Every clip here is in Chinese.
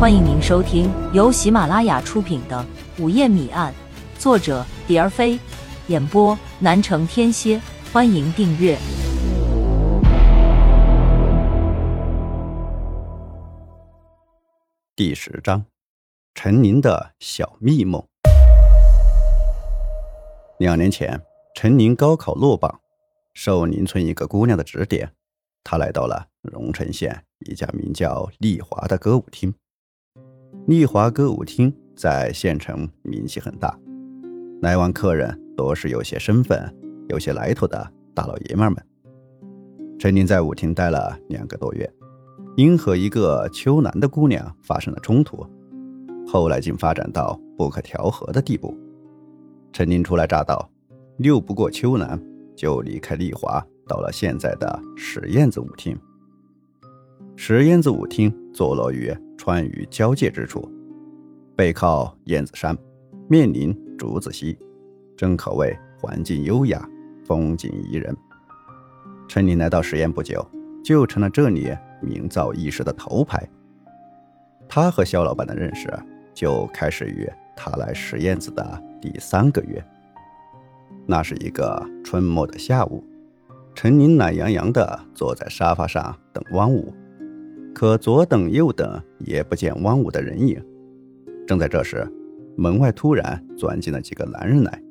欢迎您收听由喜马拉雅出品的《午夜谜案》，作者蝶儿飞，演播南城天蝎。欢迎订阅第十章：陈宁的小蜜梦。两年前，陈宁高考落榜，受邻村一个姑娘的指点，他来到了荣城县一家名叫丽华的歌舞厅。丽华歌舞厅在县城名气很大，来往客人多是有些身份、有些来头的大老爷们们。陈宁在舞厅待了两个多月，因和一个秋兰的姑娘发生了冲突，后来竟发展到不可调和的地步。陈宁初来乍到，拗不过秋兰，就离开丽华，到了现在的石燕子舞厅。石燕子舞厅坐落于。川渝交界之处，背靠燕子山，面临竹子溪，正可谓环境优雅，风景宜人。陈林来到实验不久，就成了这里名噪一时的头牌。他和肖老板的认识就开始于他来石燕子的第三个月。那是一个春末的下午，陈林懒洋洋地坐在沙发上等汪武。可左等右等也不见汪武的人影。正在这时，门外突然钻进了几个男人来。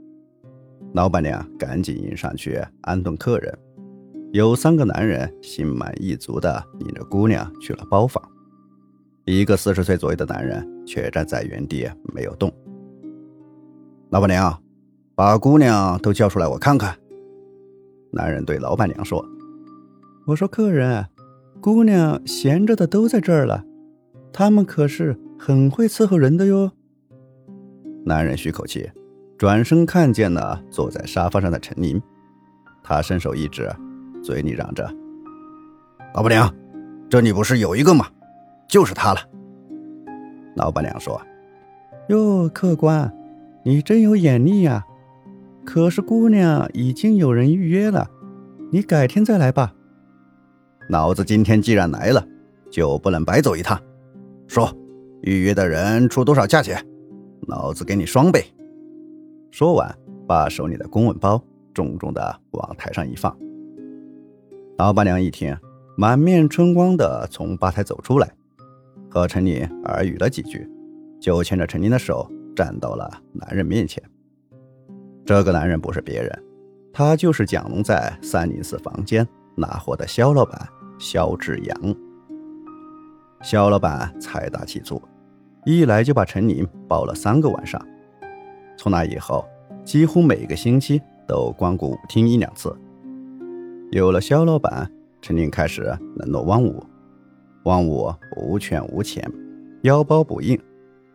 老板娘赶紧迎上去安顿客人。有三个男人心满意足地领着姑娘去了包房。一个四十岁左右的男人却站在原地没有动。老板娘，把姑娘都叫出来，我看看。男人对老板娘说：“我说客人。”姑娘闲着的都在这儿了，他们可是很会伺候人的哟。男人吁口气，转身看见了坐在沙发上的陈宁，他伸手一指，嘴里嚷着：“老板娘，这里不是有一个吗？就是他了。”老板娘说：“哟，客官，你真有眼力呀！可是姑娘已经有人预约了，你改天再来吧。”老子今天既然来了，就不能白走一趟。说，预约的人出多少价钱，老子给你双倍。说完，把手里的公文包重重的往台上一放。老板娘一听，满面春光的从吧台走出来，和陈林耳语了几句，就牵着陈林的手站到了男人面前。这个男人不是别人，他就是蒋龙在三零四房间拿货的肖老板。肖志阳，肖老板财大气粗，一来就把陈宁包了三个晚上。从那以后，几乎每个星期都光顾舞厅一两次。有了肖老板，陈宁开始冷落汪武。汪武无权无钱，腰包不硬，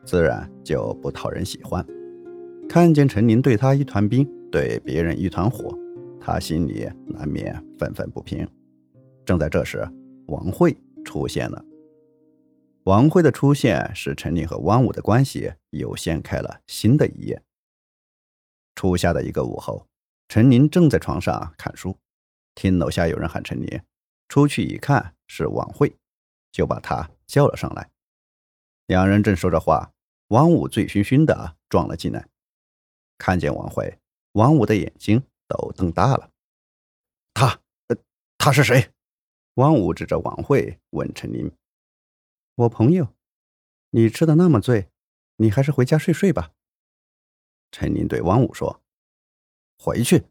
自然就不讨人喜欢。看见陈宁对他一团冰，对别人一团火，他心里难免愤愤不平。正在这时，王慧出现了。王慧的出现使陈林和汪武的关系又掀开了新的一页。初夏的一个午后，陈林正在床上看书，听楼下有人喊陈林，出去一看是王慧，就把他叫了上来。两人正说着话，汪武醉醺醺的撞了进来，看见王慧，汪武的眼睛都瞪大了。他，呃，他是谁？汪武指着王慧问陈林：“我朋友，你吃的那么醉，你还是回家睡睡吧。”陈林对汪武说：“回去，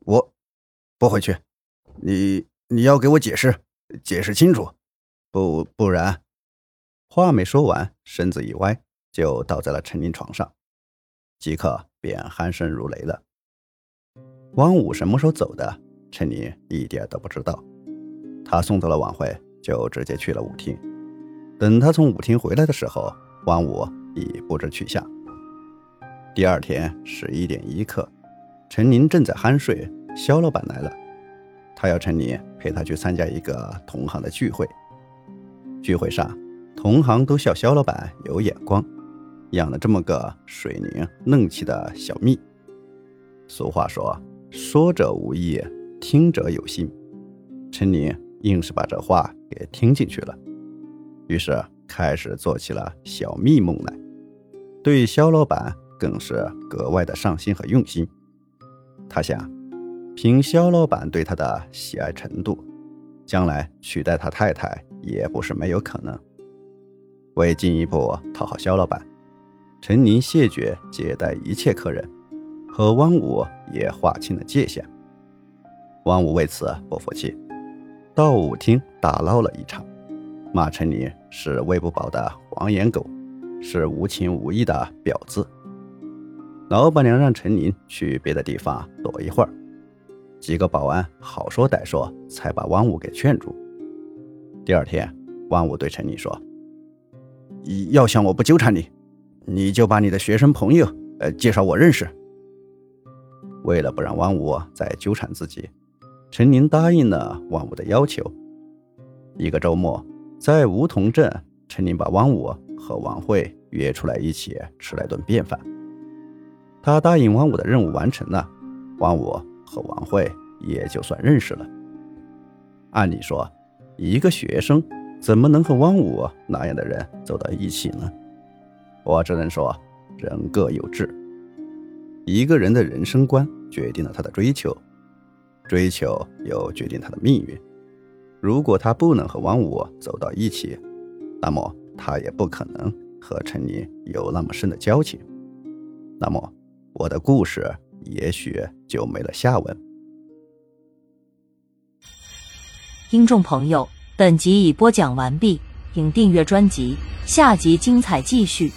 我不回去。你你要给我解释，解释清楚，不不然……”话没说完，身子一歪，就倒在了陈林床上，即刻便鼾声如雷了。汪武什么时候走的？陈林一点都不知道。他送走了王慧，就直接去了舞厅。等他从舞厅回来的时候，王五已不知去向。第二天十一点一刻，陈宁正在酣睡，肖老板来了，他要陈宁陪他去参加一个同行的聚会。聚会上，同行都笑肖老板有眼光，养了这么个水灵嫩气的小蜜。俗话说：“说者无意，听者有心。”陈宁。硬是把这话给听进去了，于是开始做起了小蜜梦来，对肖老板更是格外的上心和用心。他想，凭肖老板对他的喜爱程度，将来取代他太太也不是没有可能。为进一步讨好肖老板，陈宁谢绝接待一切客人，和汪武也划清了界限。汪武为此不服气，到舞厅打闹了一场。骂陈林是喂不饱的黄眼狗，是无情无义的婊子。老板娘让陈林去别的地方躲一会儿，几个保安好说歹说，才把汪武给劝住。第二天，汪武对陈林说：“要想我不纠缠你，你就把你的学生朋友呃介绍我认识。”为了不让汪武再纠缠自己，陈宁答应了汪武的要求。一个周末。在梧桐镇，陈宁把汪武和王慧约出来一起吃了顿便饭。他答应汪武的任务完成了，汪武和王慧也就算认识了。按理说，一个学生怎么能和汪武那样的人走到一起呢？我只能说，人各有志。一个人的人生观决定了他的追求，追求又决定他的命运。如果他不能和王五走到一起，那么他也不可能和陈宁有那么深的交情，那么我的故事也许就没了下文。听众朋友，本集已播讲完毕，请订阅专辑，下集精彩继续。